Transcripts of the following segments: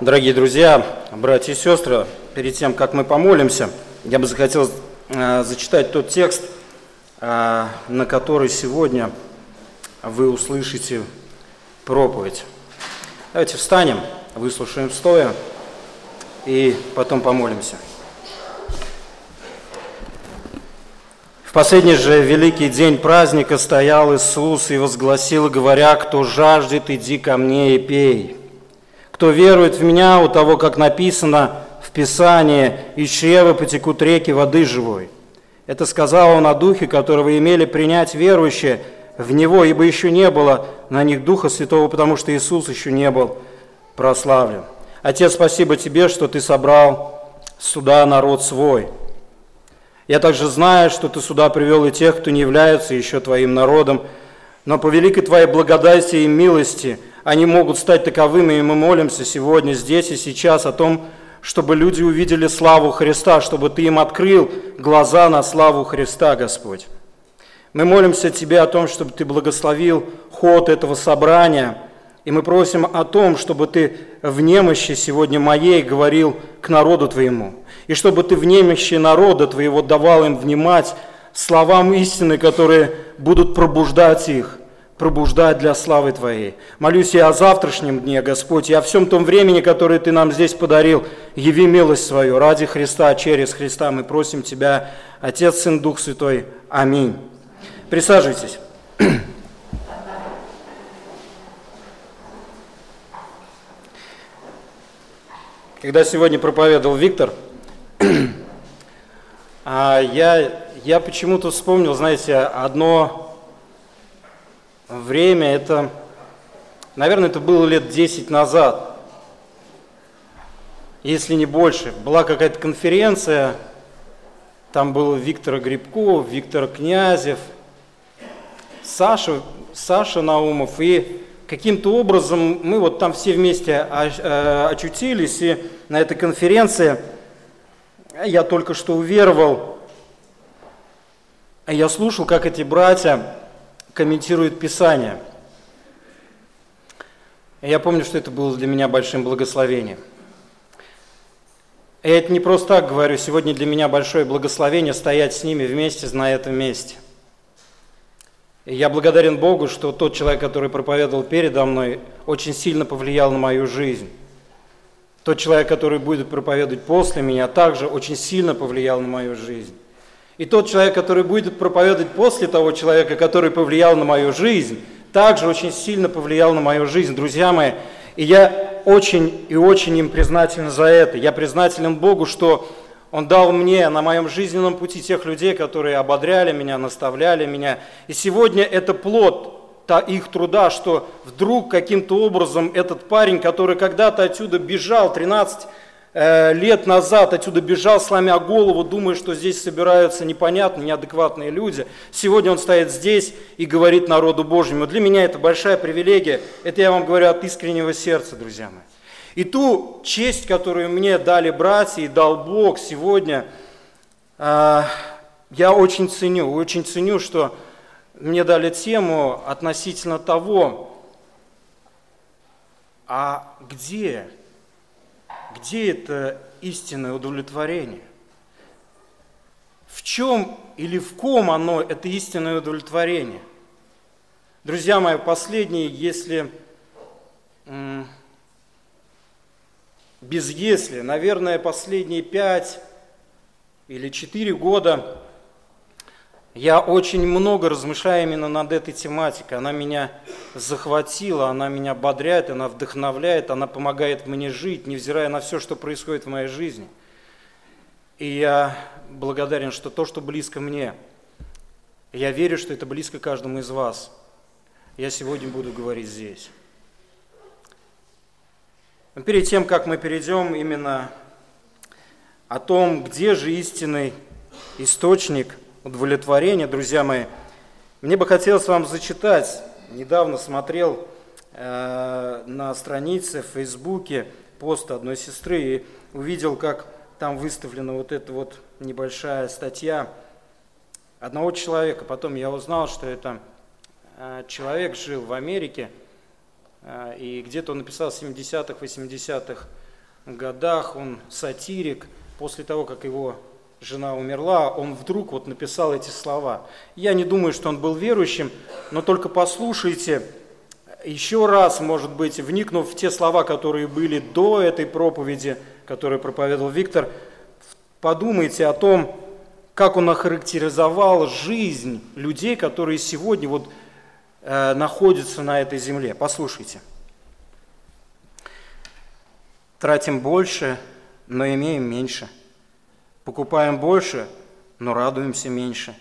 Дорогие друзья, братья и сестры, перед тем, как мы помолимся, я бы захотел э, зачитать тот текст, э, на который сегодня вы услышите проповедь. Давайте встанем, выслушаем стоя и потом помолимся. В последний же великий день праздника стоял Иисус и возгласил, говоря, «Кто жаждет, иди ко мне и пей. Кто верует в Меня, у того, как написано в Писании, из чрева потекут реки воды живой». Это сказал Он о Духе, которого имели принять верующие в Него, ибо еще не было на них Духа Святого, потому что Иисус еще не был прославлен. Отец, спасибо Тебе, что Ты собрал сюда народ свой – я также знаю, что Ты сюда привел и тех, кто не является еще Твоим народом, но по великой Твоей благодати и милости они могут стать таковыми, и мы молимся сегодня, здесь и сейчас о том, чтобы люди увидели славу Христа, чтобы Ты им открыл глаза на славу Христа, Господь. Мы молимся Тебе о том, чтобы Ты благословил ход этого собрания, и мы просим о том, чтобы Ты в немощи сегодня моей говорил к народу Твоему – и чтобы Ты в немощи народа Твоего давал им внимать словам истины, которые будут пробуждать их, пробуждать для славы Твоей. Молюсь я о завтрашнем дне, Господь, и о всем том времени, которое Ты нам здесь подарил. Яви милость свою ради Христа, через Христа. Мы просим Тебя, Отец, Сын, Дух Святой. Аминь. Присаживайтесь. Когда сегодня проповедовал Виктор – а я, я почему-то вспомнил, знаете, одно время, это, наверное, это было лет 10 назад, если не больше. Была какая-то конференция, там был Виктор Грибков, Виктор Князев, Саша, Саша Наумов, и каким-то образом мы вот там все вместе э, очутились, и на этой конференции – я только что уверовал, я слушал, как эти братья комментируют Писание. я помню, что это было для меня большим благословением. И это не просто так говорю, сегодня для меня большое благословение стоять с ними вместе на этом месте. И я благодарен Богу, что тот человек, который проповедовал передо мной, очень сильно повлиял на мою жизнь. Тот человек, который будет проповедовать после меня, также очень сильно повлиял на мою жизнь. И тот человек, который будет проповедовать после того человека, который повлиял на мою жизнь, также очень сильно повлиял на мою жизнь, друзья мои. И я очень и очень им признателен за это. Я признателен Богу, что Он дал мне на моем жизненном пути тех людей, которые ободряли меня, наставляли меня. И сегодня это плод их труда, что вдруг каким-то образом этот парень, который когда-то отсюда бежал, 13 э, лет назад отсюда бежал, сломя голову, думая, что здесь собираются непонятные, неадекватные люди. Сегодня он стоит здесь и говорит народу Божьему. Для меня это большая привилегия. Это я вам говорю от искреннего сердца, друзья мои. И ту честь, которую мне дали братья и дал Бог сегодня, э, я очень ценю. Очень ценю, что мне дали тему относительно того, а где, где это истинное удовлетворение? В чем или в ком оно, это истинное удовлетворение? Друзья мои, последние, если без если, наверное, последние пять или четыре года я очень много размышляю именно над этой тематикой. Она меня захватила, она меня бодряет, она вдохновляет, она помогает мне жить, невзирая на все, что происходит в моей жизни. И я благодарен, что то, что близко мне, я верю, что это близко каждому из вас. Я сегодня буду говорить здесь. Перед тем, как мы перейдем именно о том, где же истинный источник – удовлетворения, друзья мои. Мне бы хотелось вам зачитать, недавно смотрел э, на странице в Фейсбуке пост одной сестры и увидел, как там выставлена вот эта вот небольшая статья одного человека. Потом я узнал, что это э, человек жил в Америке, э, и где-то он написал в 70-х, 80-х годах, он сатирик, после того, как его жена умерла, он вдруг вот написал эти слова. Я не думаю, что он был верующим, но только послушайте еще раз, может быть, вникнув в те слова, которые были до этой проповеди, которую проповедовал Виктор, подумайте о том, как он охарактеризовал жизнь людей, которые сегодня вот э, находятся на этой земле. Послушайте. Тратим больше, но имеем меньше. Покупаем больше, но радуемся меньше.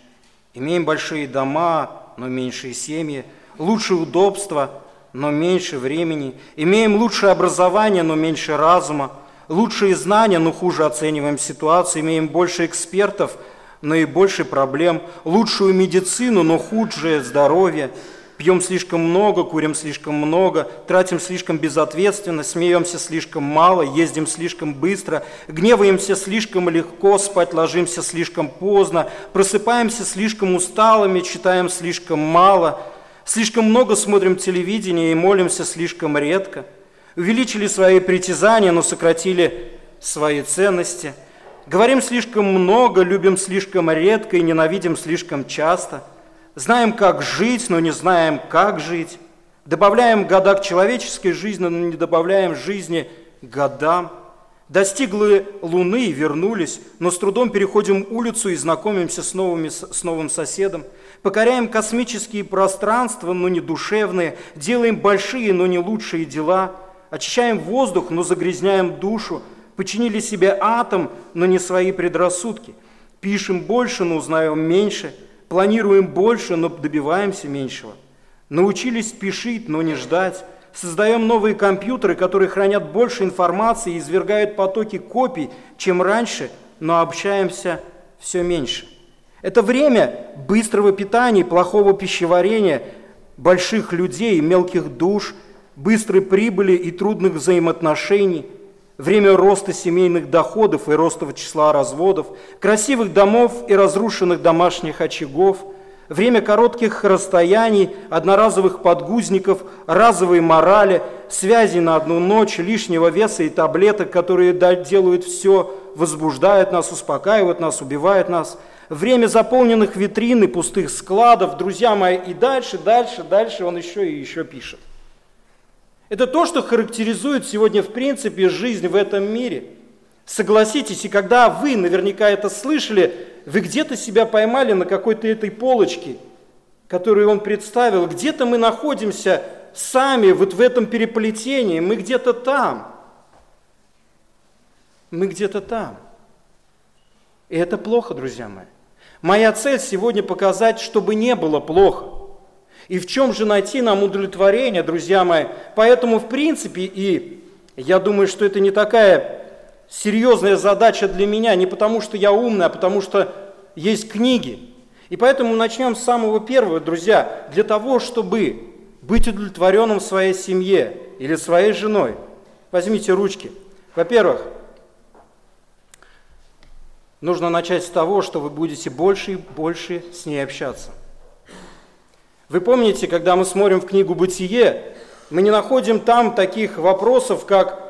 Имеем большие дома, но меньшие семьи. Лучшие удобства, но меньше времени. Имеем лучшее образование, но меньше разума. Лучшие знания, но хуже оцениваем ситуацию. Имеем больше экспертов – но и больше проблем, лучшую медицину, но худшее здоровье. Пьем слишком много, курим слишком много, тратим слишком безответственно, смеемся слишком мало, ездим слишком быстро, гневаемся слишком легко, спать ложимся слишком поздно, просыпаемся слишком усталыми, читаем слишком мало, слишком много смотрим телевидение и молимся слишком редко. Увеличили свои притязания, но сократили свои ценности – Говорим слишком много, любим слишком редко и ненавидим слишком часто. Знаем, как жить, но не знаем, как жить. Добавляем года к человеческой жизни, но не добавляем жизни годам. Достигли Луны и вернулись, но с трудом переходим улицу и знакомимся с, новыми, с новым соседом. Покоряем космические пространства, но не душевные. Делаем большие, но не лучшие дела. Очищаем воздух, но загрязняем душу починили себе атом, но не свои предрассудки. Пишем больше, но узнаем меньше. Планируем больше, но добиваемся меньшего. Научились спешить, но не ждать. Создаем новые компьютеры, которые хранят больше информации и извергают потоки копий, чем раньше, но общаемся все меньше. Это время быстрого питания, плохого пищеварения, больших людей, мелких душ, быстрой прибыли и трудных взаимоотношений – время роста семейных доходов и роста числа разводов, красивых домов и разрушенных домашних очагов, время коротких расстояний, одноразовых подгузников, разовой морали, связи на одну ночь, лишнего веса и таблеток, которые делают все, возбуждают нас, успокаивают нас, убивают нас, время заполненных витрин и пустых складов, друзья мои, и дальше, дальше, дальше он еще и еще пишет. Это то, что характеризует сегодня в принципе жизнь в этом мире. Согласитесь, и когда вы наверняка это слышали, вы где-то себя поймали на какой-то этой полочке, которую он представил. Где-то мы находимся сами вот в этом переплетении, мы где-то там. Мы где-то там. И это плохо, друзья мои. Моя цель сегодня показать, чтобы не было плохо. И в чем же найти нам удовлетворение, друзья мои? Поэтому, в принципе, и я думаю, что это не такая серьезная задача для меня, не потому что я умный, а потому что есть книги. И поэтому начнем с самого первого, друзья, для того, чтобы быть удовлетворенным в своей семье или своей женой. Возьмите ручки. Во-первых, нужно начать с того, что вы будете больше и больше с ней общаться – вы помните, когда мы смотрим в книгу «Бытие», мы не находим там таких вопросов, как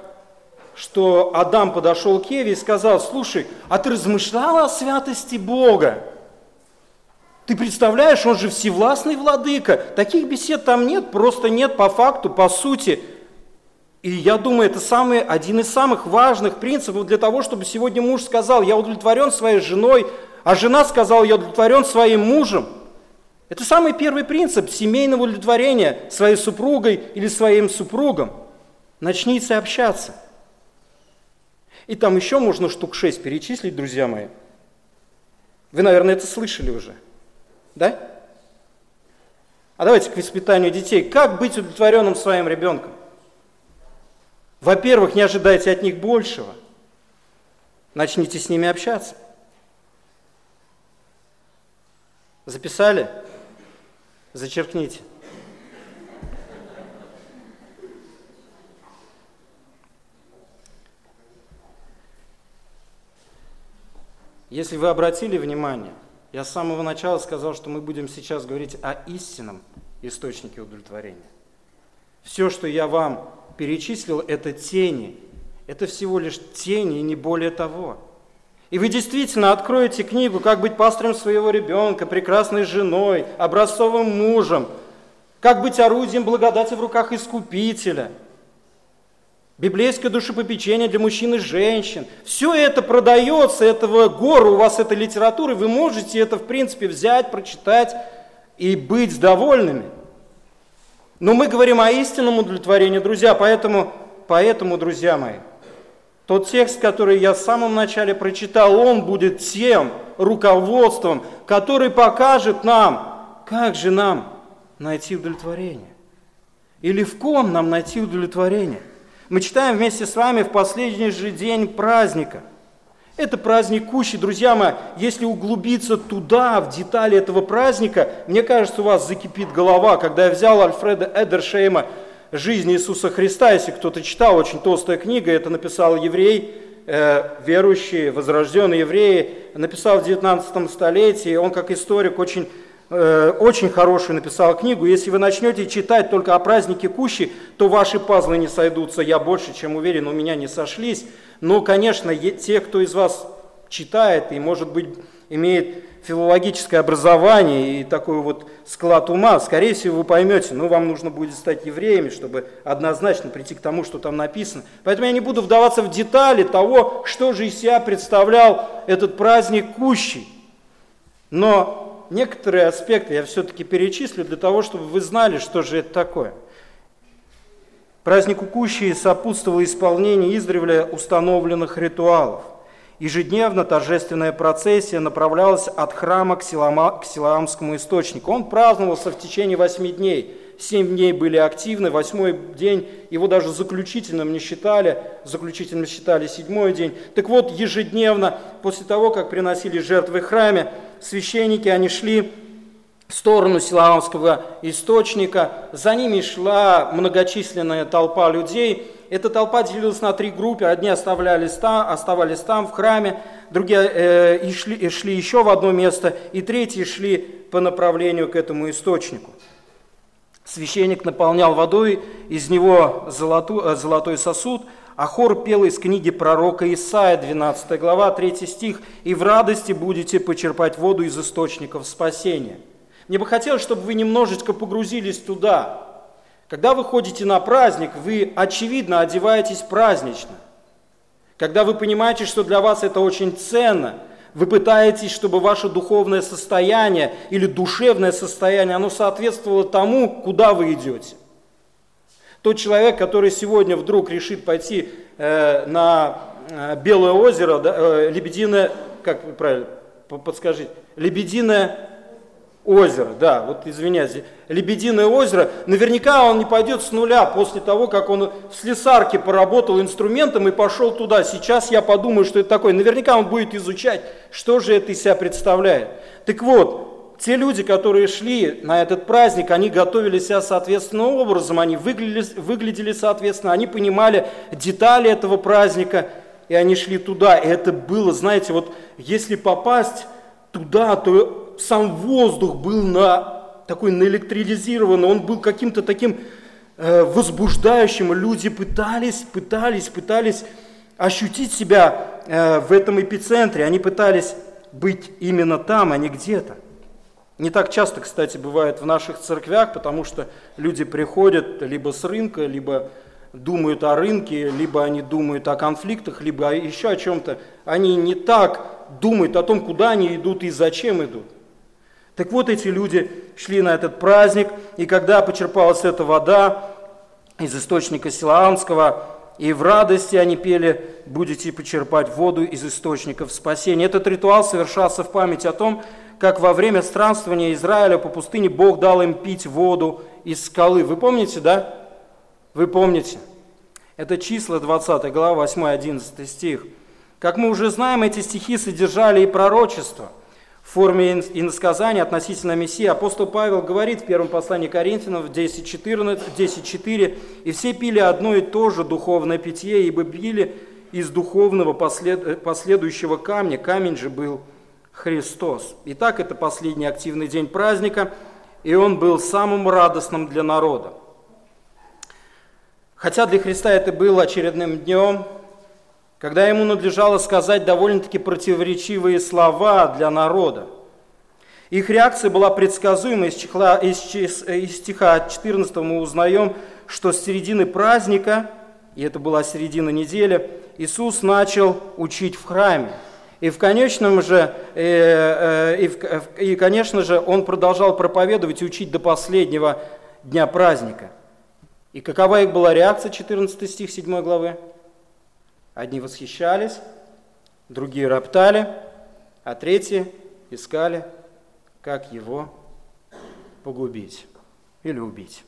что Адам подошел к Еве и сказал, слушай, а ты размышляла о святости Бога? Ты представляешь, он же всевластный владыка. Таких бесед там нет, просто нет по факту, по сути. И я думаю, это самый, один из самых важных принципов для того, чтобы сегодня муж сказал, я удовлетворен своей женой, а жена сказала, я удовлетворен своим мужем. Это самый первый принцип семейного удовлетворения своей супругой или своим супругом. Начните общаться. И там еще можно штук шесть перечислить, друзья мои. Вы, наверное, это слышали уже. Да? А давайте к воспитанию детей. Как быть удовлетворенным своим ребенком? Во-первых, не ожидайте от них большего. Начните с ними общаться. Записали? Зачеркните. Если вы обратили внимание, я с самого начала сказал, что мы будем сейчас говорить о истинном источнике удовлетворения. Все, что я вам перечислил, это тени. Это всего лишь тени и не более того. И вы действительно откроете книгу «Как быть пастором своего ребенка», «Прекрасной женой», «Образцовым мужем», «Как быть орудием благодати в руках Искупителя», библейское душепопечение для мужчин и женщин. Все это продается, этого гора у вас этой литературы, вы можете это, в принципе, взять, прочитать и быть довольными. Но мы говорим о истинном удовлетворении, друзья, поэтому, поэтому, друзья мои, тот текст, который я в самом начале прочитал, он будет тем руководством, который покажет нам, как же нам найти удовлетворение. Или в ком нам найти удовлетворение. Мы читаем вместе с вами в последний же день праздника. Это праздник Кущи. Друзья мои, если углубиться туда, в детали этого праздника, мне кажется, у вас закипит голова. Когда я взял Альфреда Эдершейма жизни Иисуса Христа, если кто-то читал, очень толстая книга, это написал еврей, э, верующий, возрожденный еврей, написал в 19 столетии, он как историк очень э, очень хорошую написал книгу. Если вы начнете читать только о празднике Кущи, то ваши пазлы не сойдутся. Я больше чем уверен, у меня не сошлись. Но, конечно, те, кто из вас читает и, может быть, имеет филологическое образование и такой вот склад ума, скорее всего, вы поймете, ну, вам нужно будет стать евреями, чтобы однозначно прийти к тому, что там написано. Поэтому я не буду вдаваться в детали того, что же из себя представлял этот праздник Кущий. Но некоторые аспекты я все-таки перечислю для того, чтобы вы знали, что же это такое. Празднику Кущи сопутствовало исполнение издревле установленных ритуалов – Ежедневно торжественная процессия направлялась от храма к, Силама, к Силаамскому источнику. Он праздновался в течение восьми дней. Семь дней были активны, восьмой день его даже заключительным не считали, заключительным считали седьмой день. Так вот, ежедневно, после того, как приносили жертвы в храме, священники, они шли в сторону Силаамского источника, за ними шла многочисленная толпа людей, эта толпа делилась на три группы. Одни оставлялись там, оставались там, в храме, другие э, шли, шли еще в одно место, и третьи шли по направлению к этому источнику. Священник наполнял водой из него золоту, э, золотой сосуд, а хор пел из книги пророка Исаия, 12 глава, 3 стих, «И в радости будете почерпать воду из источников спасения». Мне бы хотелось, чтобы вы немножечко погрузились туда, когда вы ходите на праздник, вы, очевидно, одеваетесь празднично. Когда вы понимаете, что для вас это очень ценно, вы пытаетесь, чтобы ваше духовное состояние или душевное состояние, оно соответствовало тому, куда вы идете. Тот человек, который сегодня вдруг решит пойти э, на э, Белое озеро, да, э, Лебединое, как правильно, подскажите, Лебединое озеро, да, вот извиняюсь, Лебединое озеро, наверняка он не пойдет с нуля после того, как он в слесарке поработал инструментом и пошел туда. Сейчас я подумаю, что это такое. Наверняка он будет изучать, что же это из себя представляет. Так вот, те люди, которые шли на этот праздник, они готовили себя соответственным образом, они выглядели, выглядели соответственно, они понимали детали этого праздника, и они шли туда. И это было, знаете, вот если попасть туда, то сам воздух был на, такой наэлектризированный, он был каким-то таким э, возбуждающим. Люди пытались, пытались, пытались ощутить себя э, в этом эпицентре. Они пытались быть именно там, а не где-то. Не так часто, кстати, бывает в наших церквях, потому что люди приходят либо с рынка, либо думают о рынке, либо они думают о конфликтах, либо еще о чем-то. Они не так думают о том, куда они идут и зачем идут. Так вот, эти люди шли на этот праздник, и когда почерпалась эта вода из источника Силаамского, и в радости они пели «Будете почерпать воду из источников спасения». Этот ритуал совершался в память о том, как во время странствования Израиля по пустыне Бог дал им пить воду из скалы. Вы помните, да? Вы помните. Это числа 20 глава, 8-11 стих. Как мы уже знаем, эти стихи содержали и пророчество – в форме иносказания относительно Мессии апостол Павел говорит в первом послании Коринфянам 10.14, 10.4 «И все пили одно и то же духовное питье, ибо пили из духовного послед... последующего камня, камень же был Христос». Итак, это последний активный день праздника, и он был самым радостным для народа. Хотя для Христа это было очередным днем, когда ему надлежало сказать довольно-таки противоречивые слова для народа. Их реакция была предсказуема. Из, чехла, из, из стиха 14 мы узнаем, что с середины праздника, и это была середина недели, Иисус начал учить в храме. И в конечном же, э, э, и, в, и, конечно же, он продолжал проповедовать и учить до последнего дня праздника. И какова их была реакция, 14 стих 7 главы? Одни восхищались, другие роптали, а третьи искали, как его погубить или убить.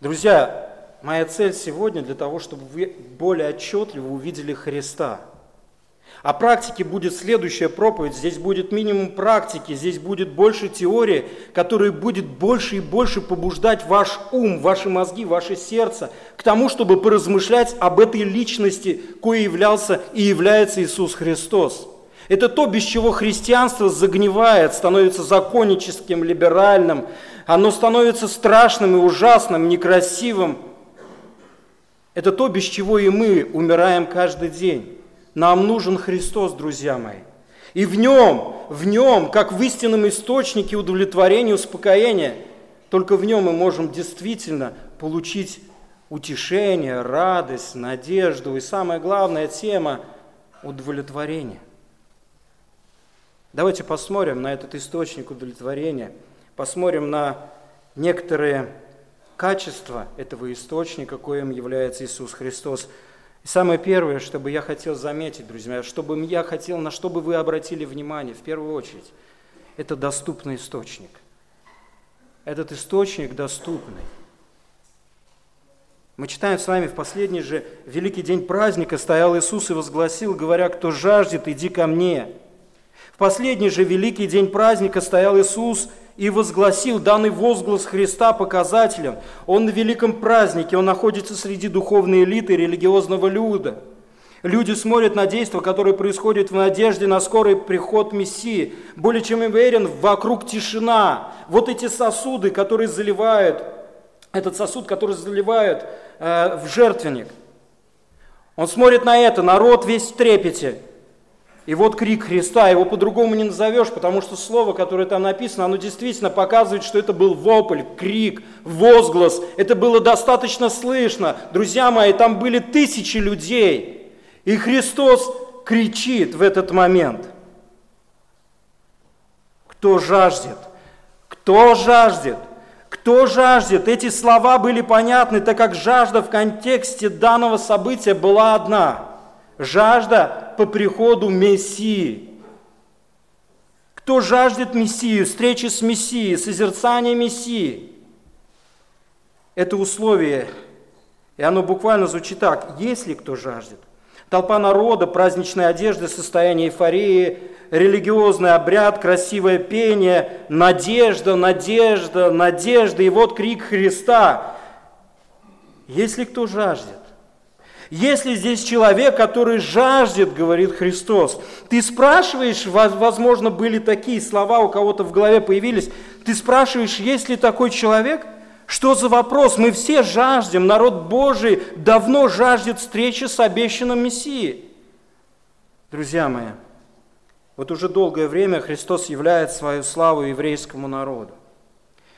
Друзья, моя цель сегодня для того, чтобы вы более отчетливо увидели Христа – а практики будет следующая проповедь. Здесь будет минимум практики, здесь будет больше теории, которая будет больше и больше побуждать ваш ум, ваши мозги, ваше сердце к тому, чтобы поразмышлять об этой личности, кое являлся и является Иисус Христос. Это то, без чего христианство загнивает, становится законническим, либеральным. Оно становится страшным и ужасным, некрасивым. Это то, без чего и мы умираем каждый день. Нам нужен Христос, друзья мои. И в нем, в нем, как в истинном источнике удовлетворения, успокоения, только в нем мы можем действительно получить утешение, радость, надежду и самая главная тема – удовлетворение. Давайте посмотрим на этот источник удовлетворения, посмотрим на некоторые качества этого источника, коим является Иисус Христос – и самое первое, что бы я хотел заметить, друзья, чтобы я хотел, на что бы вы обратили внимание, в первую очередь, это доступный источник. Этот источник доступный. Мы читаем с вами в последний же великий день праздника стоял Иисус и возгласил, говоря, кто жаждет, иди ко мне. В последний же великий день праздника стоял Иисус и возгласил данный возглас Христа показателем. Он на великом празднике, он находится среди духовной элиты религиозного люда. Люди смотрят на действия, которые происходят в надежде на скорый приход Мессии. Более чем уверен, вокруг тишина. Вот эти сосуды, которые заливают, этот сосуд, который заливают э, в жертвенник. Он смотрит на это, народ весь в трепете. И вот крик Христа, его по-другому не назовешь, потому что слово, которое там написано, оно действительно показывает, что это был вопль, крик, возглас. Это было достаточно слышно. Друзья мои, там были тысячи людей. И Христос кричит в этот момент. Кто жаждет? Кто жаждет? Кто жаждет? Эти слова были понятны, так как жажда в контексте данного события была одна – жажда по приходу Мессии. Кто жаждет Мессию, встречи с Мессией, созерцания Мессии? Это условие, и оно буквально звучит так, если кто жаждет. Толпа народа, праздничная одежда, состояние эйфории, религиозный обряд, красивое пение, надежда, надежда, надежда. И вот крик Христа. Если кто жаждет, если здесь человек, который жаждет, говорит Христос, ты спрашиваешь, возможно, были такие слова у кого-то в голове появились, ты спрашиваешь, есть ли такой человек? Что за вопрос? Мы все жаждем, народ Божий давно жаждет встречи с обещанным Мессией. Друзья мои, вот уже долгое время Христос являет свою славу еврейскому народу.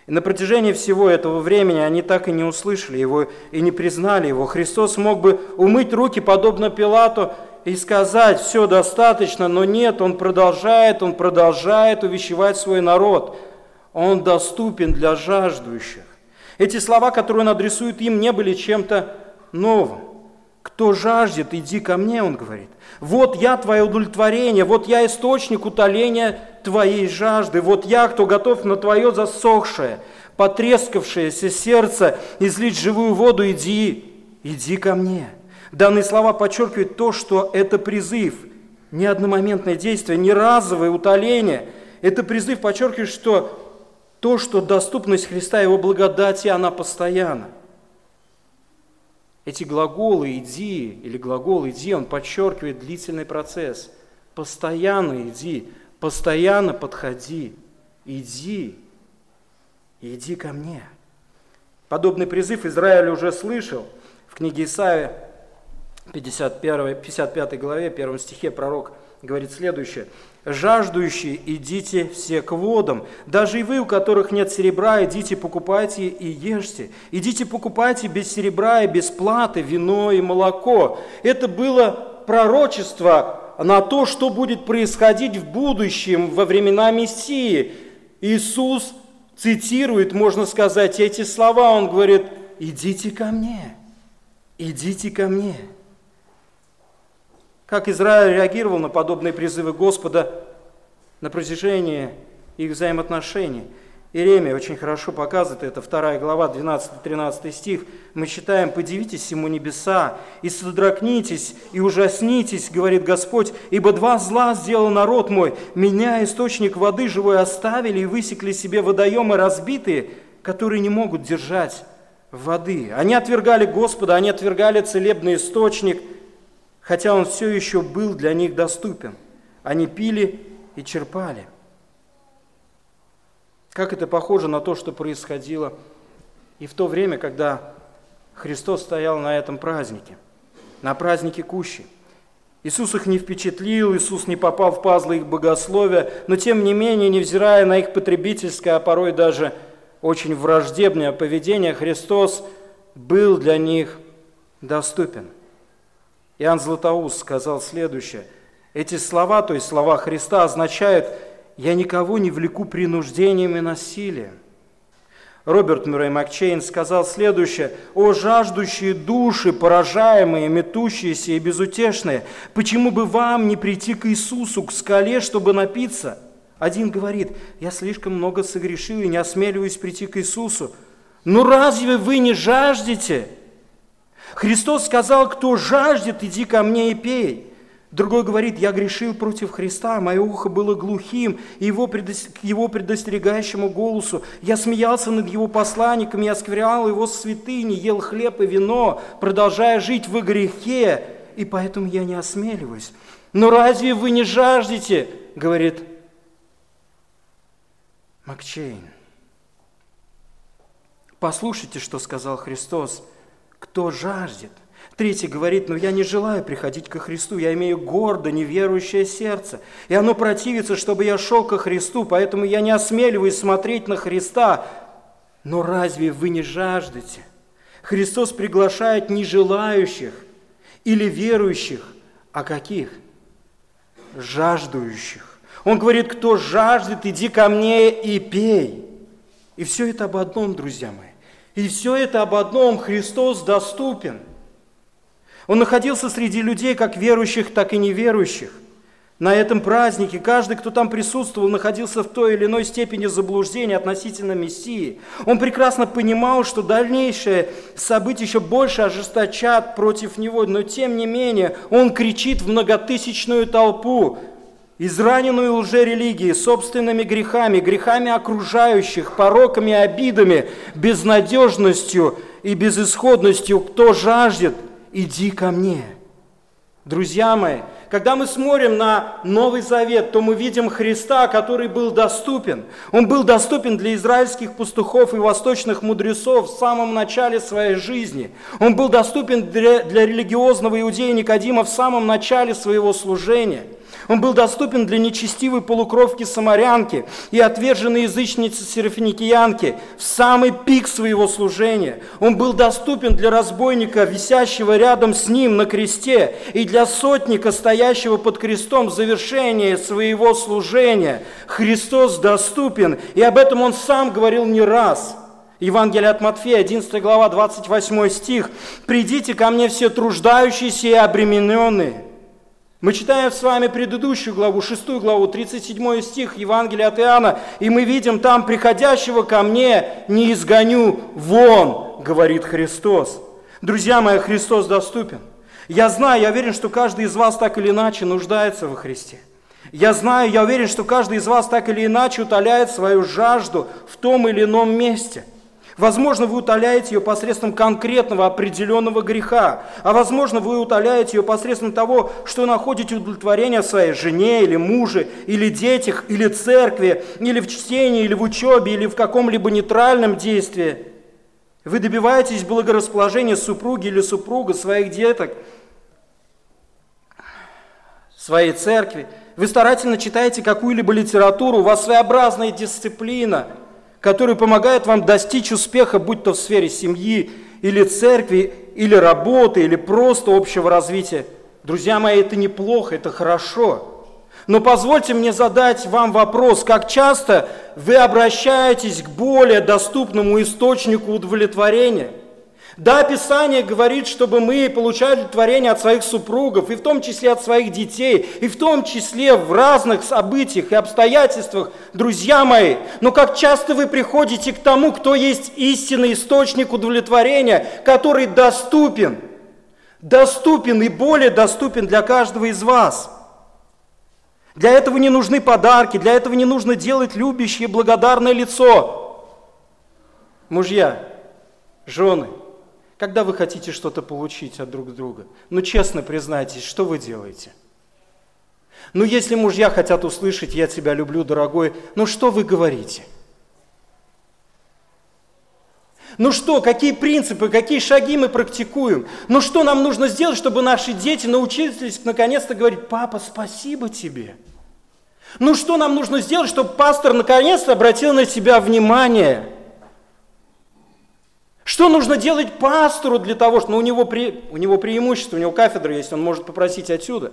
И на протяжении всего этого времени они так и не услышали его и не признали его. Христос мог бы умыть руки, подобно Пилату, и сказать, все достаточно, но нет, он продолжает, он продолжает увещевать свой народ. Он доступен для жаждущих. Эти слова, которые он адресует им, не были чем-то новым. Кто жаждет, иди ко мне, он говорит. Вот я твое удовлетворение, вот я источник утоления твоей жажды, вот я, кто готов на твое засохшее, потрескавшееся сердце излить живую воду, иди, иди ко мне. Данные слова подчеркивают то, что это призыв, не одномоментное действие, не разовое утоление. Это призыв подчеркивает, что то, что доступность Христа, Его благодати, она постоянна. Эти глаголы «иди» или глагол «иди», он подчеркивает длительный процесс. Постоянно иди, постоянно подходи, иди, иди ко мне. Подобный призыв Израиль уже слышал в книге Исаия, 51, 55 главе, 1 стихе пророк говорит следующее. «Жаждущие, идите все к водам, даже и вы, у которых нет серебра, идите покупайте и ешьте. Идите покупайте без серебра и без платы вино и молоко». Это было пророчество на то, что будет происходить в будущем, во времена Мессии. Иисус цитирует, можно сказать, эти слова. Он говорит, идите ко мне, идите ко мне. Как Израиль реагировал на подобные призывы Господа на протяжении их взаимоотношений. Иеремия очень хорошо показывает это, 2 глава, 12-13 стих. Мы читаем, «Подивитесь ему небеса, и содрогнитесь, и ужаснитесь, говорит Господь, ибо два зла сделал народ мой, меня, источник воды живой, оставили и высекли себе водоемы разбитые, которые не могут держать воды. Они отвергали Господа, они отвергали целебный источник – хотя он все еще был для них доступен. Они пили и черпали. Как это похоже на то, что происходило и в то время, когда Христос стоял на этом празднике, на празднике Кущи. Иисус их не впечатлил, Иисус не попал в пазлы их богословия, но тем не менее, невзирая на их потребительское, а порой даже очень враждебное поведение, Христос был для них доступен. Иоанн Златоуст сказал следующее. Эти слова, то есть слова Христа, означают «я никого не влеку принуждением и насилием». Роберт Мюррей Макчейн сказал следующее. «О жаждущие души, поражаемые, метущиеся и безутешные, почему бы вам не прийти к Иисусу, к скале, чтобы напиться?» Один говорит, «Я слишком много согрешил и не осмеливаюсь прийти к Иисусу». «Ну разве вы не жаждете?» Христос сказал, кто жаждет, иди ко мне и пей. Другой говорит, я грешил против Христа, мое ухо было глухим, и его, предос... к его предостерегающему голосу. Я смеялся над его посланниками, я скверял его святыни, ел хлеб и вино, продолжая жить в грехе, и поэтому я не осмеливаюсь. Но разве вы не жаждете, говорит Макчейн. Послушайте, что сказал Христос – кто жаждет. Третий говорит, но я не желаю приходить ко Христу, я имею гордо неверующее сердце, и оно противится, чтобы я шел ко Христу, поэтому я не осмеливаюсь смотреть на Христа. Но разве вы не жаждете? Христос приглашает не желающих или верующих, а каких? Жаждущих. Он говорит, кто жаждет, иди ко мне и пей. И все это об одном, друзья мои. И все это об одном, Христос доступен. Он находился среди людей, как верующих, так и неверующих. На этом празднике каждый, кто там присутствовал, находился в той или иной степени заблуждения относительно Мессии. Он прекрасно понимал, что дальнейшие события еще больше ожесточат против него, но тем не менее он кричит в многотысячную толпу, израненную лжерелигией, собственными грехами, грехами окружающих, пороками, обидами, безнадежностью и безысходностью, кто жаждет, иди ко мне. Друзья мои, когда мы смотрим на Новый Завет, то мы видим Христа, который был доступен. Он был доступен для израильских пастухов и восточных мудрецов в самом начале своей жизни. Он был доступен для, для религиозного иудея Никодима в самом начале своего служения – он был доступен для нечестивой полукровки самарянки и отверженной язычницы серафиникиянки в самый пик своего служения. Он был доступен для разбойника, висящего рядом с ним на кресте, и для сотника, стоящего под крестом в завершении своего служения. Христос доступен, и об этом он сам говорил не раз – Евангелие от Матфея, 11 глава, 28 стих. «Придите ко мне все труждающиеся и обремененные, мы читаем с вами предыдущую главу, шестую главу, 37 стих Евангелия от Иоанна, и мы видим там, приходящего ко мне не изгоню вон, говорит Христос. Друзья мои, Христос доступен. Я знаю, я уверен, что каждый из вас так или иначе нуждается во Христе. Я знаю, я уверен, что каждый из вас так или иначе утоляет свою жажду в том или ином месте – Возможно, вы утоляете ее посредством конкретного определенного греха, а возможно, вы утоляете ее посредством того, что находите удовлетворение своей жене или муже, или детях, или церкви, или в чтении, или в учебе, или в каком-либо нейтральном действии. Вы добиваетесь благорасположения супруги или супруга, своих деток, своей церкви. Вы старательно читаете какую-либо литературу, у вас своеобразная дисциплина, которая помогает вам достичь успеха, будь то в сфере семьи, или церкви, или работы, или просто общего развития. Друзья мои, это неплохо, это хорошо. Но позвольте мне задать вам вопрос, как часто вы обращаетесь к более доступному источнику удовлетворения? Да, Писание говорит, чтобы мы получали удовлетворение от своих супругов, и в том числе от своих детей, и в том числе в разных событиях и обстоятельствах, друзья мои. Но как часто вы приходите к тому, кто есть истинный источник удовлетворения, который доступен, доступен и более доступен для каждого из вас – для этого не нужны подарки, для этого не нужно делать любящее, благодарное лицо. Мужья, жены, когда вы хотите что-то получить от друг друга, ну честно признайтесь, что вы делаете? Ну если мужья хотят услышать «я тебя люблю, дорогой», ну что вы говорите? Ну что, какие принципы, какие шаги мы практикуем? Ну что нам нужно сделать, чтобы наши дети научились наконец-то говорить «папа, спасибо тебе»? Ну что нам нужно сделать, чтобы пастор наконец-то обратил на себя внимание? Что нужно делать пастору для того, что ну, у, него пре... у него преимущество, у него кафедра есть, он может попросить отсюда.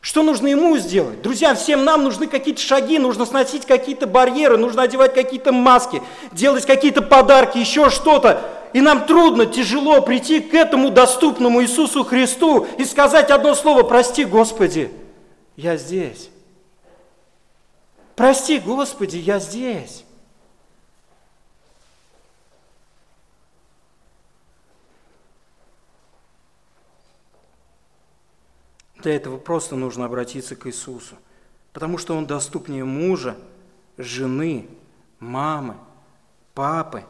Что нужно ему сделать? Друзья, всем нам нужны какие-то шаги, нужно сносить какие-то барьеры, нужно одевать какие-то маски, делать какие-то подарки, еще что-то. И нам трудно, тяжело прийти к этому доступному Иисусу Христу и сказать одно слово «Прости, Господи, я здесь». Прости, Господи, я здесь. Для этого просто нужно обратиться к Иисусу, потому что Он доступнее мужа, жены, мамы, папы,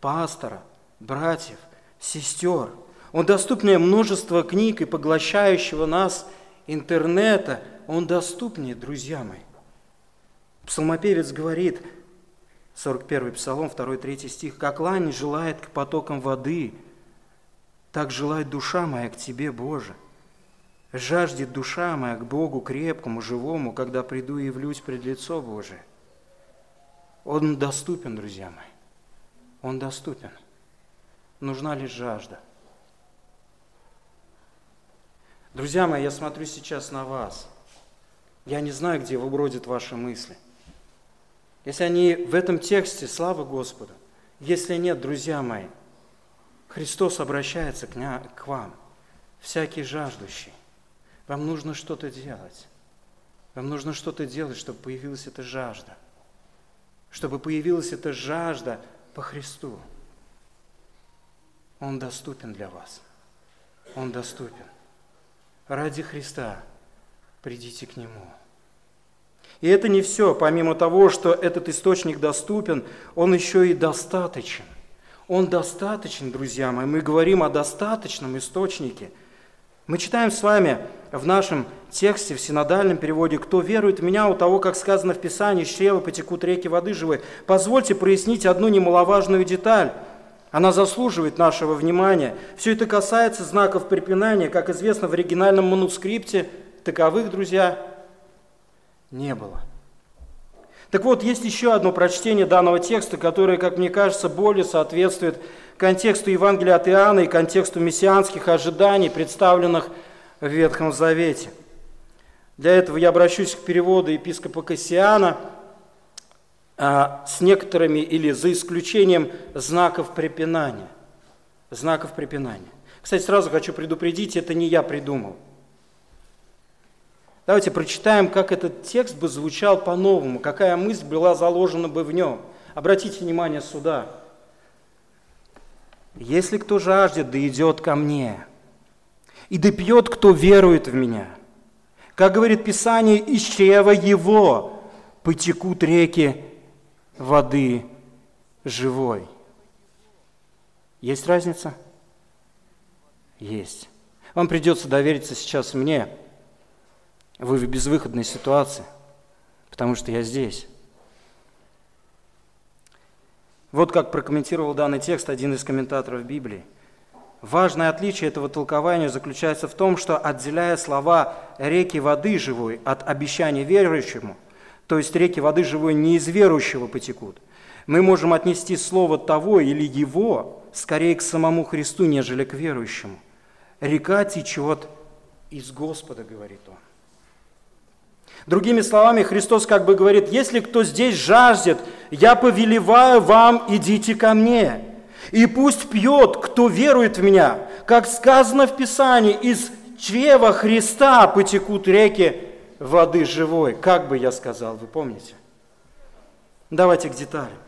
пастора, братьев, сестер. Он доступнее множества книг и поглощающего нас интернета. Он доступнее, друзья мои. Псалмопевец говорит, 41 Псалом, 2-3 стих, «Как лань желает к потокам воды, так желает душа моя к Тебе, Боже. Жаждет душа моя к Богу крепкому, живому, когда приду и явлюсь пред лицо Божие». Он доступен, друзья мои. Он доступен. Нужна лишь жажда. Друзья мои, я смотрю сейчас на вас. Я не знаю, где бродят ваши мысли – если они в этом тексте, слава Господу. Если нет, друзья мои, Христос обращается к вам, всякий жаждущий. Вам нужно что-то делать. Вам нужно что-то делать, чтобы появилась эта жажда. Чтобы появилась эта жажда по Христу. Он доступен для вас. Он доступен. Ради Христа придите к Нему. И это не все. Помимо того, что этот источник доступен, он еще и достаточен. Он достаточен, друзья мои. Мы говорим о достаточном источнике. Мы читаем с вами в нашем тексте, в синодальном переводе, «Кто верует в меня, у того, как сказано в Писании, чрева потекут реки воды живой». Позвольте прояснить одну немаловажную деталь. Она заслуживает нашего внимания. Все это касается знаков препинания. Как известно, в оригинальном манускрипте таковых, друзья, не было. Так вот, есть еще одно прочтение данного текста, которое, как мне кажется, более соответствует контексту Евангелия от Иоанна и контексту мессианских ожиданий, представленных в Ветхом Завете. Для этого я обращусь к переводу епископа Кассиана а, с некоторыми или за исключением знаков препинания. Знаков препинания. Кстати, сразу хочу предупредить, это не я придумал – Давайте прочитаем, как этот текст бы звучал по-новому, какая мысль была заложена бы в нем. Обратите внимание сюда. «Если кто жаждет, да идет ко мне, и да пьет, кто верует в меня. Как говорит Писание, из чрева его потекут реки воды живой». Есть разница? Есть. Вам придется довериться сейчас мне – вы в безвыходной ситуации, потому что я здесь. Вот как прокомментировал данный текст один из комментаторов Библии. Важное отличие этого толкования заключается в том, что отделяя слова «реки воды живой» от обещания верующему, то есть реки воды живой не из верующего потекут, мы можем отнести слово того или его скорее к самому Христу, нежели к верующему. Река течет из Господа, говорит он. Другими словами, Христос как бы говорит, если кто здесь жаждет, я повелеваю вам, идите ко мне. И пусть пьет, кто верует в меня. Как сказано в Писании, из чрева Христа потекут реки воды живой. Как бы я сказал, вы помните? Давайте к деталям.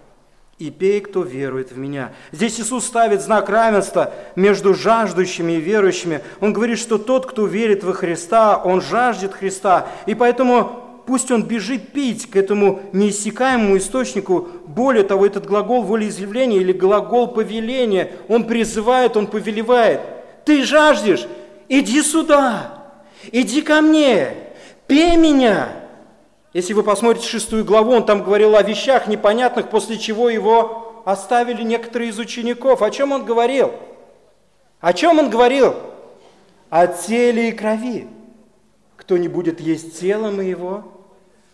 И пей, кто верует в меня. Здесь Иисус ставит знак равенства между жаждущими и верующими. Он говорит, что тот, кто верит во Христа, он жаждет Христа. И поэтому пусть он бежит пить к этому неиссякаемому источнику. Более того, этот глагол волеизъявления или глагол повеления, он призывает, он повелевает. Ты жаждешь? Иди сюда, иди ко мне, пей меня. Если вы посмотрите шестую главу, он там говорил о вещах непонятных, после чего его оставили некоторые из учеников. О чем он говорил? О чем он говорил? О теле и крови. Кто не будет есть тело моего,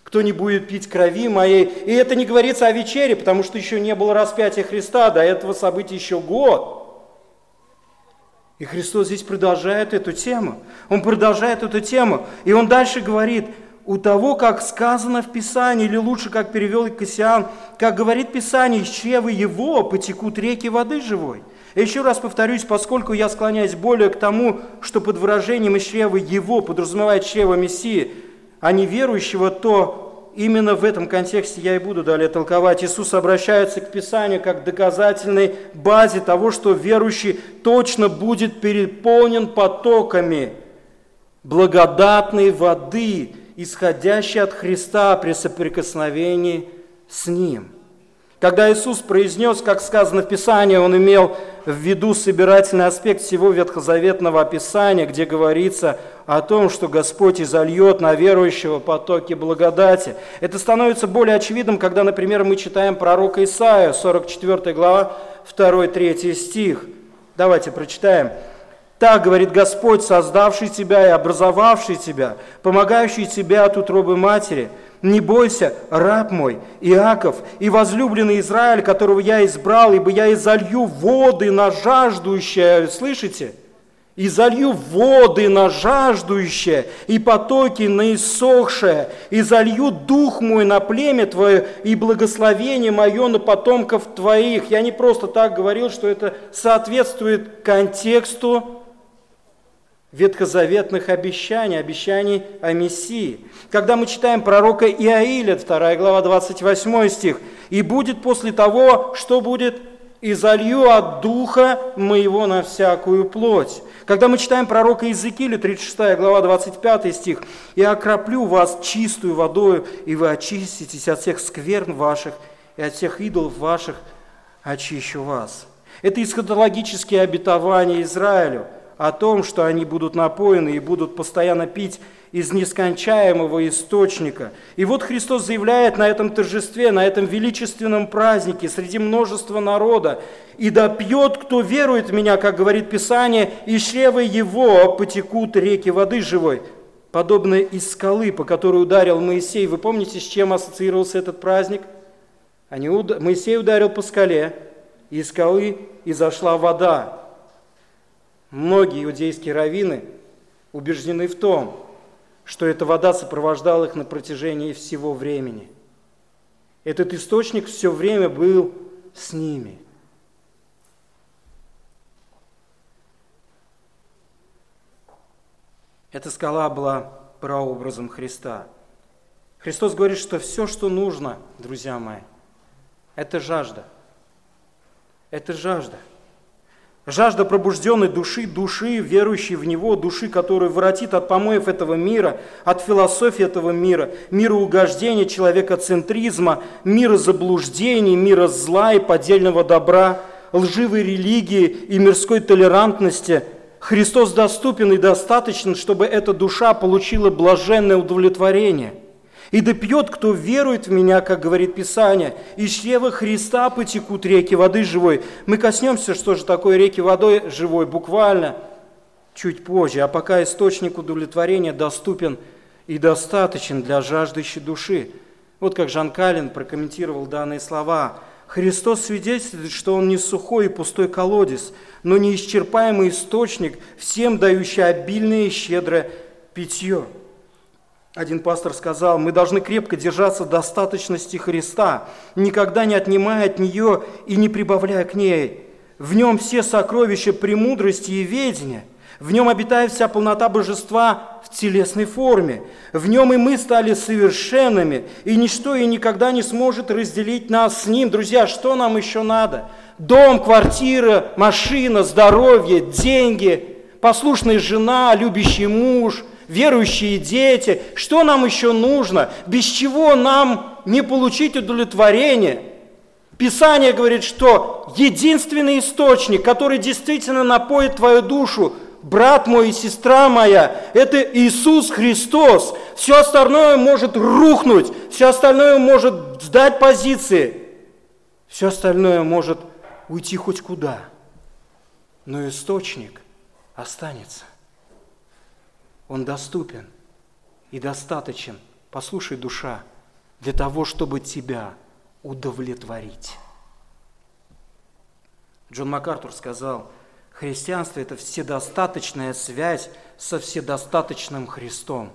кто не будет пить крови моей. И это не говорится о вечере, потому что еще не было распятия Христа, до этого события еще год. И Христос здесь продолжает эту тему. Он продолжает эту тему. И он дальше говорит, у того, как сказано в Писании, или лучше, как перевел Кассиан, как говорит Писание, из чрева его потекут реки воды живой. Еще раз повторюсь, поскольку я склоняюсь более к тому, что под выражением из чрева его подразумевает чрево Мессии, а не верующего, то именно в этом контексте я и буду далее толковать. Иисус обращается к Писанию как доказательной базе того, что верующий точно будет переполнен потоками благодатной воды, исходящей от Христа при соприкосновении с Ним – когда Иисус произнес, как сказано в Писании, Он имел в виду собирательный аспект всего ветхозаветного описания, где говорится о том, что Господь изольет на верующего потоки благодати. Это становится более очевидным, когда, например, мы читаем пророка Исаия, 44 глава, 2-3 стих. Давайте прочитаем. Так говорит Господь, создавший тебя и образовавший тебя, помогающий тебя от утробы матери – не бойся, раб мой, Иаков, и возлюбленный Израиль, которого я избрал, ибо я изолью воды на жаждущее, слышите? И залью воды на жаждущее, и потоки на иссохшее, и залью дух мой на племя твое, и благословение мое на потомков твоих. Я не просто так говорил, что это соответствует контексту ветхозаветных обещаний, обещаний о Мессии. Когда мы читаем пророка Иаиля, 2 глава, 28 стих, «И будет после того, что будет, и залью от духа моего на всякую плоть». Когда мы читаем пророка Иезекииля, 36 глава, 25 стих, «И окроплю вас чистую водою, и вы очиститесь от всех скверн ваших, и от всех идолов ваших очищу вас». Это эсхатологические обетования Израилю – о том, что они будут напоены и будут постоянно пить из нескончаемого источника. И вот Христос заявляет на этом торжестве, на этом величественном празднике среди множества народа, «И да пьет, кто верует в Меня, как говорит Писание, и чрева его потекут реки воды живой». Подобно из скалы, по которой ударил Моисей. Вы помните, с чем ассоциировался этот праздник? Они, Моисей ударил по скале, и из скалы изошла вода. Многие иудейские раввины убеждены в том, что эта вода сопровождала их на протяжении всего времени. Этот источник все время был с ними. Эта скала была прообразом Христа. Христос говорит, что все, что нужно, друзья мои, это жажда. Это жажда. Жажда пробужденной души, души, верующей в Него, души, которая воротит от помоев этого мира, от философии этого мира, мира угождения, человекоцентризма, мира заблуждений, мира зла и поддельного добра, лживой религии и мирской толерантности. Христос доступен и достаточен, чтобы эта душа получила блаженное удовлетворение. И да пьет, кто верует в меня, как говорит Писание, из чрева Христа потекут реки воды живой. Мы коснемся, что же такое реки водой живой, буквально чуть позже. А пока источник удовлетворения доступен и достаточен для жаждущей души. Вот как Жан Калин прокомментировал данные слова. Христос свидетельствует, что Он не сухой и пустой колодец, но неисчерпаемый источник, всем дающий обильное и щедрое питье. Один пастор сказал, мы должны крепко держаться достаточности Христа, никогда не отнимая от нее и не прибавляя к ней. В нем все сокровища премудрости и ведения. В нем обитает вся полнота божества в телесной форме. В нем и мы стали совершенными, и ничто и никогда не сможет разделить нас с ним. Друзья, что нам еще надо? Дом, квартира, машина, здоровье, деньги, послушная жена, любящий муж – верующие дети. Что нам еще нужно? Без чего нам не получить удовлетворение? Писание говорит, что единственный источник, который действительно напоит твою душу, брат мой и сестра моя, это Иисус Христос. Все остальное может рухнуть, все остальное может сдать позиции, все остальное может уйти хоть куда. Но источник останется. Он доступен и достаточен, послушай, душа, для того, чтобы тебя удовлетворить. Джон МакАртур сказал, христианство – это вседостаточная связь со вседостаточным Христом.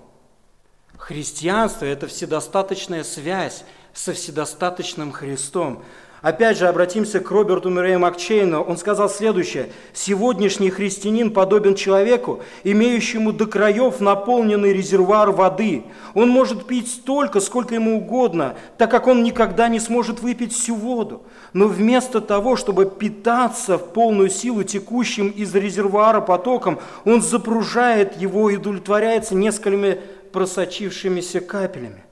Христианство – это вседостаточная связь со вседостаточным Христом. Опять же, обратимся к Роберту Мюррею Макчейну. Он сказал следующее. «Сегодняшний христианин подобен человеку, имеющему до краев наполненный резервуар воды. Он может пить столько, сколько ему угодно, так как он никогда не сможет выпить всю воду. Но вместо того, чтобы питаться в полную силу текущим из резервуара потоком, он запружает его и удовлетворяется несколькими просочившимися капелями.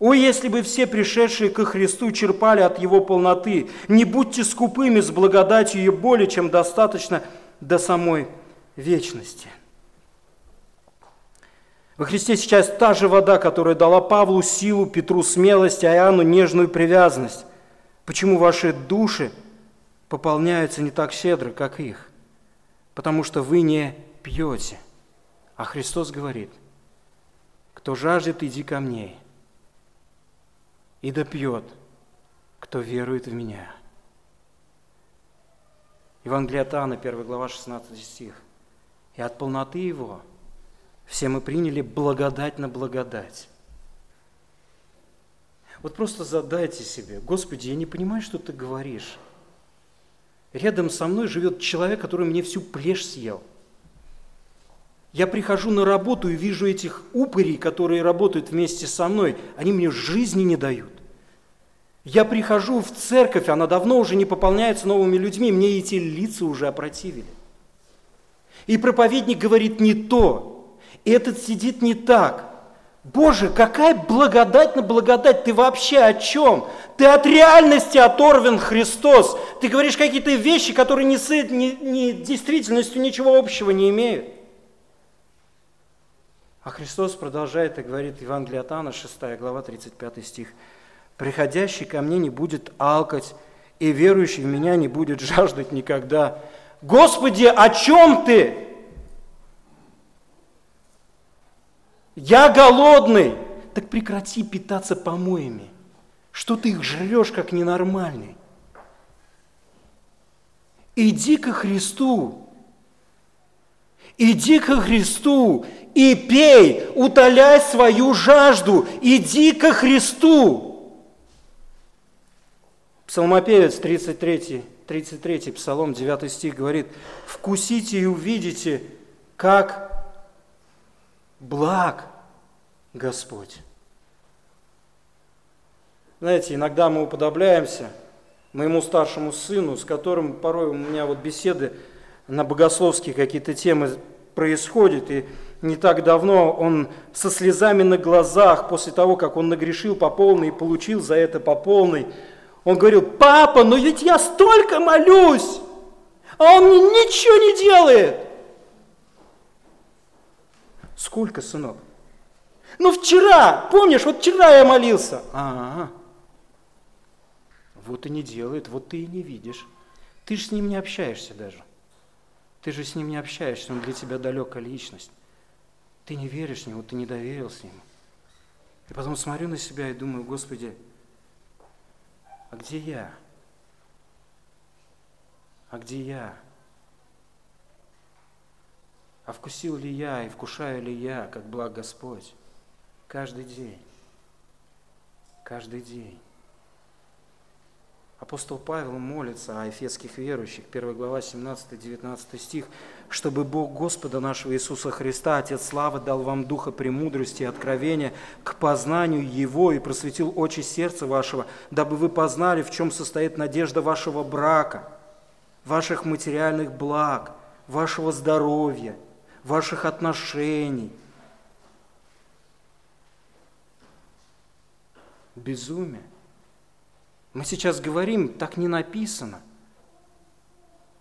О, если бы все пришедшие ко Христу черпали от Его полноты, не будьте скупыми с благодатью ее более чем достаточно до самой вечности. Во Христе сейчас та же вода, которая дала Павлу силу, Петру смелость, а Иоанну нежную привязанность. Почему ваши души пополняются не так щедро, как их? Потому что вы не пьете. А Христос говорит, кто жаждет, иди ко мне – и допьет, кто верует в меня. Евангелие от Иоанна, 1 глава, 16 стих. И от полноты его все мы приняли благодать на благодать. Вот просто задайте себе, Господи, я не понимаю, что ты говоришь. Рядом со мной живет человек, который мне всю плешь съел. Я прихожу на работу и вижу этих упырей, которые работают вместе со мной. Они мне жизни не дают. Я прихожу в церковь, она давно уже не пополняется новыми людьми, мне эти лица уже опротивили. И проповедник говорит не то, и этот сидит не так. Боже, какая благодать на благодать, ты вообще о чем? Ты от реальности оторван, Христос. Ты говоришь какие-то вещи, которые не с не, не, действительностью ничего общего не имеют. А Христос продолжает и говорит, Евангелие от Анна, 6 глава, 35 стих. «Приходящий ко мне не будет алкать, и верующий в меня не будет жаждать никогда». Господи, о чем ты? Я голодный. Так прекрати питаться помоями. Что ты их жрешь, как ненормальный? Иди ко Христу. Иди ко Христу и пей, утоляй свою жажду, иди ко Христу. Псалмопевец 33, 33 Псалом, 9 стих говорит, «Вкусите и увидите, как благ Господь». Знаете, иногда мы уподобляемся моему старшему сыну, с которым порой у меня вот беседы на богословские какие-то темы происходят, и не так давно он со слезами на глазах, после того, как он нагрешил по полной и получил за это по полной, он говорил, папа, но ведь я столько молюсь, а он мне ничего не делает. Сколько, сынок? Ну вчера, помнишь, вот вчера я молился. А, вот и не делает, вот ты и не видишь. Ты же с ним не общаешься даже. Ты же с ним не общаешься, он для тебя далекая личность. Ты не веришь него, ты не доверился ему. И потом смотрю на себя и думаю, Господи, а где я? А где я? А вкусил ли я и вкушаю ли я, как благ Господь? Каждый день. Каждый день. Апостол Павел молится о ефесских верующих, 1 глава 17-19 стих, чтобы Бог Господа нашего Иисуса Христа, Отец Славы, дал вам духа премудрости и откровения к познанию Его и просветил очи сердца вашего, дабы вы познали, в чем состоит надежда вашего брака, ваших материальных благ, вашего здоровья, ваших отношений. Безумие. Мы сейчас говорим, так не написано.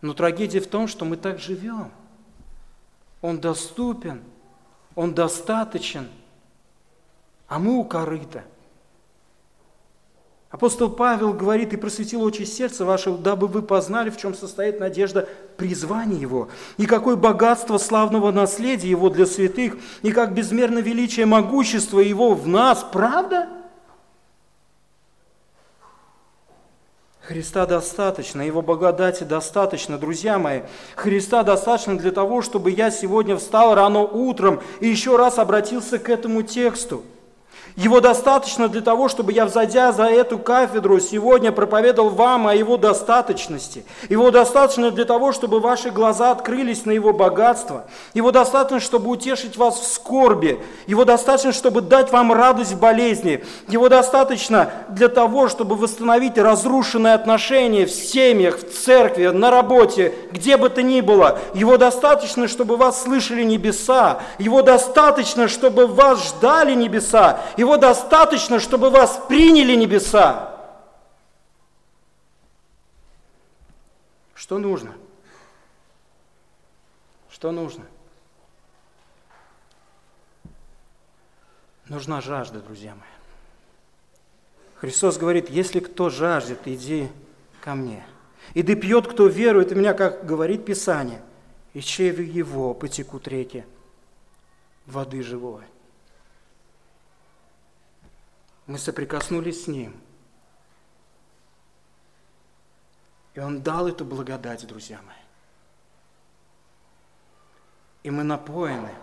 Но трагедия в том, что мы так живем. Он доступен, он достаточен, а мы у корыта. Апостол Павел говорит, и просветил очи сердца вашего, дабы вы познали, в чем состоит надежда призвания Его, и какое богатство славного наследия Его для святых, и как безмерно величие могущества Его в нас. Правда? Христа достаточно, Его благодати достаточно, друзья мои. Христа достаточно для того, чтобы я сегодня встал рано утром и еще раз обратился к этому тексту – его достаточно для того, чтобы я, взойдя за эту кафедру, сегодня проповедовал вам о его достаточности. Его достаточно для того, чтобы ваши глаза открылись на его богатство. Его достаточно, чтобы утешить вас в скорби. Его достаточно, чтобы дать вам радость в болезни. Его достаточно для того, чтобы восстановить разрушенные отношения в семьях, в церкви, на работе, где бы то ни было. Его достаточно, чтобы вас слышали небеса. Его достаточно, чтобы вас ждали небеса. Его его достаточно, чтобы вас приняли небеса. Что нужно? Что нужно? Нужна жажда, друзья мои. Христос говорит, если кто жаждет, иди ко мне. И да пьет, кто верует в меня, как говорит Писание, и чреве его потекут реки воды живой мы соприкоснулись с Ним. И Он дал эту благодать, друзья мои. И мы напоены,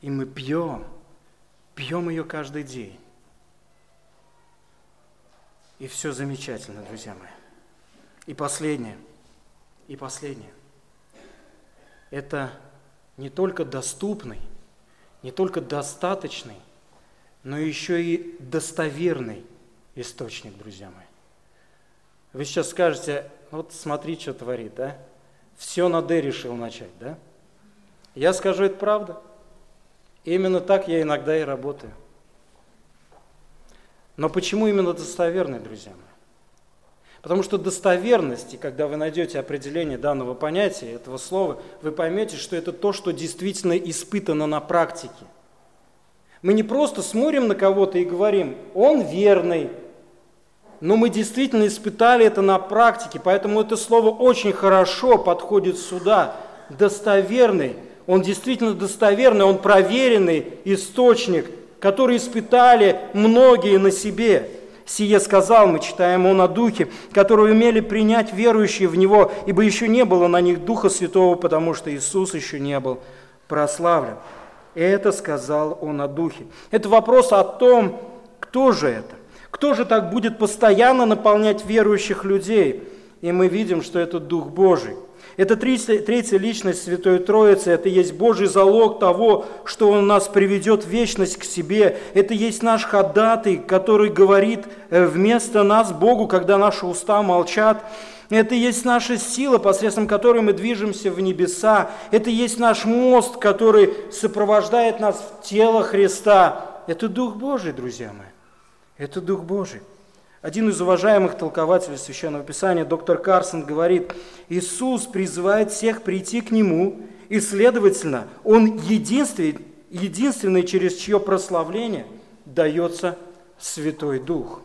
и мы пьем, пьем ее каждый день. И все замечательно, друзья мои. И последнее, и последнее. Это не только доступный, не только достаточный, но еще и достоверный источник, друзья мои. Вы сейчас скажете, вот смотри, что творит, да? Все на «Д» решил начать, да? Я скажу, это правда. Именно так я иногда и работаю. Но почему именно достоверный, друзья мои? Потому что достоверность, и когда вы найдете определение данного понятия, этого слова, вы поймете, что это то, что действительно испытано на практике. Мы не просто смотрим на кого-то и говорим, он верный, но мы действительно испытали это на практике, поэтому это слово очень хорошо подходит сюда. Достоверный, он действительно достоверный, он проверенный источник, который испытали многие на себе. Сие сказал, мы читаем он о Духе, который умели принять верующие в Него, ибо еще не было на них Духа Святого, потому что Иисус еще не был прославлен. Это сказал он о Духе. Это вопрос о том, кто же это? Кто же так будет постоянно наполнять верующих людей? И мы видим, что это Дух Божий. Это третья, третья личность Святой Троицы, это есть Божий залог того, что Он нас приведет в вечность к себе. Это есть наш ходатай, который говорит э, вместо нас Богу, когда наши уста молчат. Это есть наша сила, посредством которой мы движемся в небеса. Это есть наш мост, который сопровождает нас в тело Христа. Это Дух Божий, друзья мои. Это Дух Божий. Один из уважаемых толкователей Священного Писания, доктор Карсон, говорит, Иисус призывает всех прийти к Нему, и, следовательно, Он единственный, единственный, через чье прославление дается Святой Дух.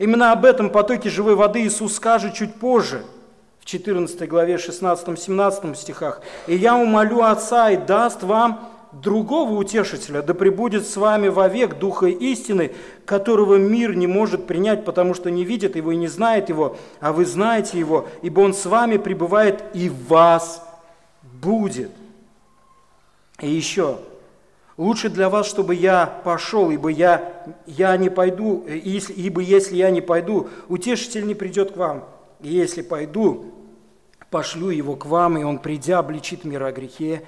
Именно об этом потоке живой воды Иисус скажет чуть позже, в 14 главе 16-17 стихах. «И я умолю Отца, и даст вам другого утешителя, да пребудет с вами вовек Духа истины, которого мир не может принять, потому что не видит его и не знает его, а вы знаете его, ибо он с вами пребывает и вас будет. И еще, лучше для вас, чтобы я пошел, ибо я, я не пойду, ибо если я не пойду, утешитель не придет к вам. И если пойду, пошлю его к вам, и он, придя, обличит мир о грехе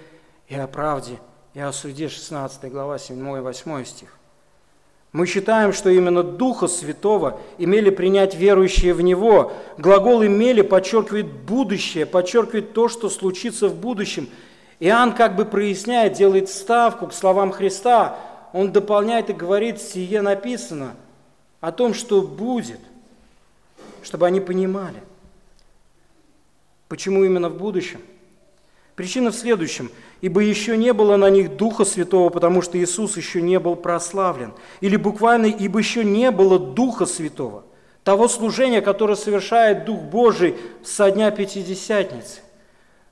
и о правде, и о суде, 16 глава, 7 и 8 стих. Мы считаем, что именно Духа Святого имели принять верующие в Него. Глагол «имели» подчеркивает будущее, подчеркивает то, что случится в будущем. Иоанн как бы проясняет, делает ставку к словам Христа. Он дополняет и говорит, сие написано о том, что будет, чтобы они понимали. Почему именно в будущем? Причина в следующем – ибо еще не было на них Духа Святого, потому что Иисус еще не был прославлен. Или буквально, ибо еще не было Духа Святого, того служения, которое совершает Дух Божий со дня Пятидесятницы.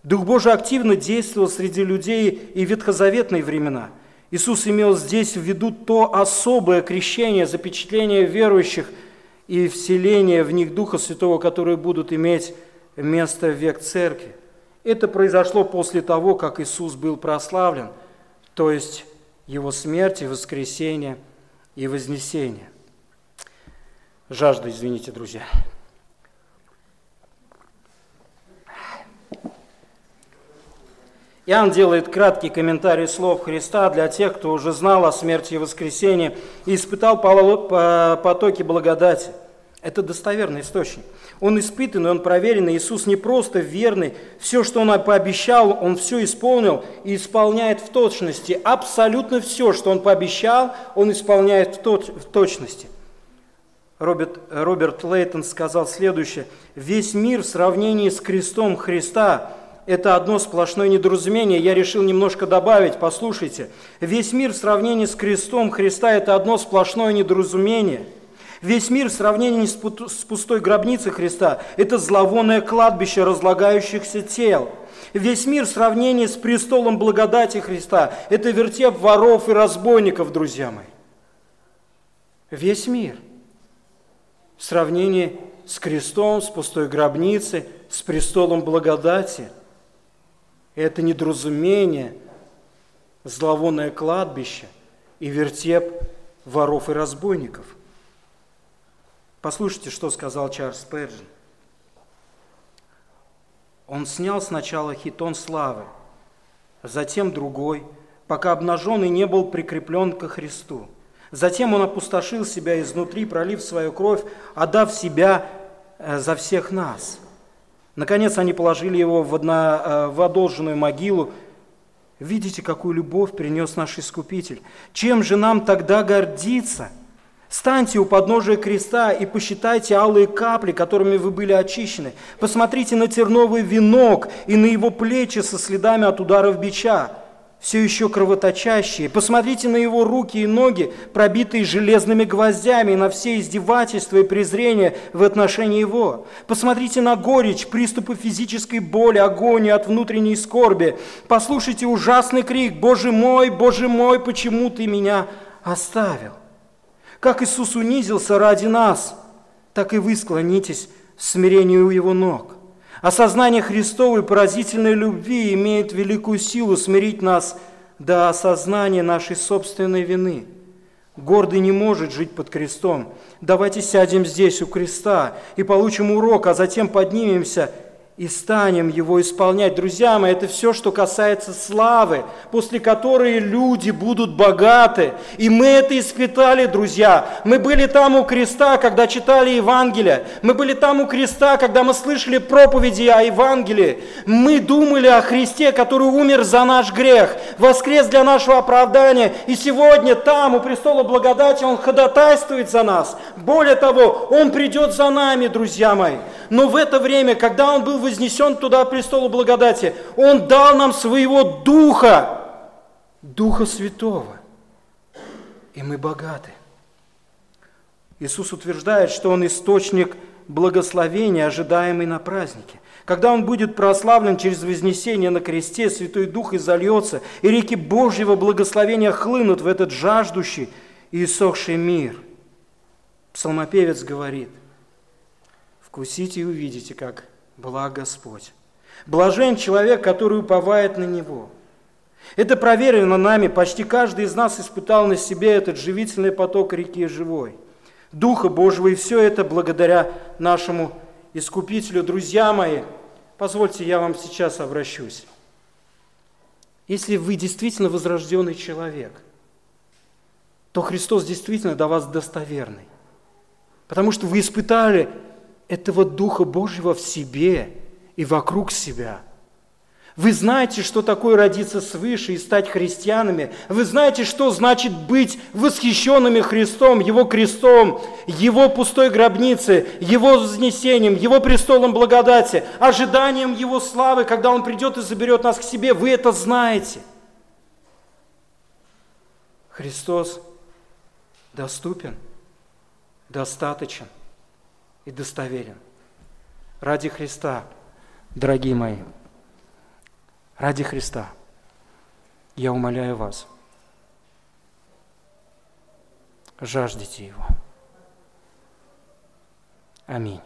Дух Божий активно действовал среди людей и в ветхозаветные времена. Иисус имел здесь в виду то особое крещение, запечатление верующих и вселение в них Духа Святого, которые будут иметь место в век Церкви. Это произошло после того, как Иисус был прославлен, то есть Его смерти, воскресения и вознесения. Жажда, извините, друзья. Иоанн делает краткий комментарий слов Христа для тех, кто уже знал о смерти и воскресении и испытал потоки благодати. Это достоверный источник. Он испытанный, он проверенный. Иисус не просто верный. Все, что Он пообещал, Он все исполнил и исполняет в точности. Абсолютно все, что Он пообещал, Он исполняет в, точ в точности. Роберт, Роберт Лейтон сказал следующее. «Весь мир в сравнении с крестом Христа – это одно сплошное недоразумение. Я решил немножко добавить, послушайте. Весь мир в сравнении с крестом Христа – это одно сплошное недоразумение – Весь мир в сравнении с пустой гробницей Христа – это зловонное кладбище разлагающихся тел. Весь мир в сравнении с престолом благодати Христа – это вертеп воров и разбойников, друзья мои. Весь мир в сравнении с крестом, с пустой гробницей, с престолом благодати – это недоразумение, зловонное кладбище и вертеп воров и разбойников – Послушайте, что сказал Чарльз Перджин. Он снял сначала хитон славы, затем другой, пока обнаженный не был прикреплен ко Христу. Затем он опустошил себя изнутри, пролив свою кровь, отдав себя э, за всех нас. Наконец они положили его в, одно, э, в одолженную могилу. Видите, какую любовь принес наш Искупитель. Чем же нам тогда гордиться – Станьте у подножия креста и посчитайте алые капли, которыми вы были очищены. Посмотрите на терновый венок и на его плечи со следами от ударов бича, все еще кровоточащие. Посмотрите на его руки и ноги, пробитые железными гвоздями, на все издевательства и презрения в отношении его. Посмотрите на горечь, приступы физической боли, агонии от внутренней скорби. Послушайте ужасный крик «Боже мой, Боже мой, почему ты меня оставил?» Как Иисус унизился ради нас, так и вы склонитесь в смирении у Его ног. Осознание Христовой поразительной любви имеет великую силу смирить нас до осознания нашей собственной вины. Гордый не может жить под крестом. Давайте сядем здесь у креста и получим урок, а затем поднимемся – и станем его исполнять. Друзья мои, это все, что касается славы, после которой люди будут богаты. И мы это испытали, друзья. Мы были там у креста, когда читали Евангелие. Мы были там у креста, когда мы слышали проповеди о Евангелии. Мы думали о Христе, который умер за наш грех, воскрес для нашего оправдания. И сегодня там, у престола благодати, Он ходатайствует за нас. Более того, Он придет за нами, друзья мои. Но в это время, когда Он был вознесен туда, престолу благодати, Он дал нам своего Духа. Духа Святого, и мы богаты. Иисус утверждает, что Он источник благословения, ожидаемый на празднике. Когда Он будет прославлен через вознесение на кресте, Святой Дух изольется, и реки Божьего благословения хлынут в этот жаждущий и иссохший мир. Псалмопевец говорит, «Вкусите и увидите, как благ Господь. Блажен человек, который уповает на Него». Это проверено нами, почти каждый из нас испытал на себе этот живительный поток реки живой. Духа Божьего, и все это благодаря нашему Искупителю. Друзья мои, позвольте, я вам сейчас обращусь. Если вы действительно возрожденный человек, то Христос действительно до вас достоверный. Потому что вы испытали этого Духа Божьего в себе и вокруг себя – вы знаете, что такое родиться свыше и стать христианами. Вы знаете, что значит быть восхищенными Христом, Его крестом, Его пустой гробницей, Его вознесением, Его престолом благодати, ожиданием Его славы, когда Он придет и заберет нас к себе. Вы это знаете. Христос доступен, достаточен и достоверен. Ради Христа, дорогие мои, ради Христа, я умоляю вас, жаждите Его. Аминь.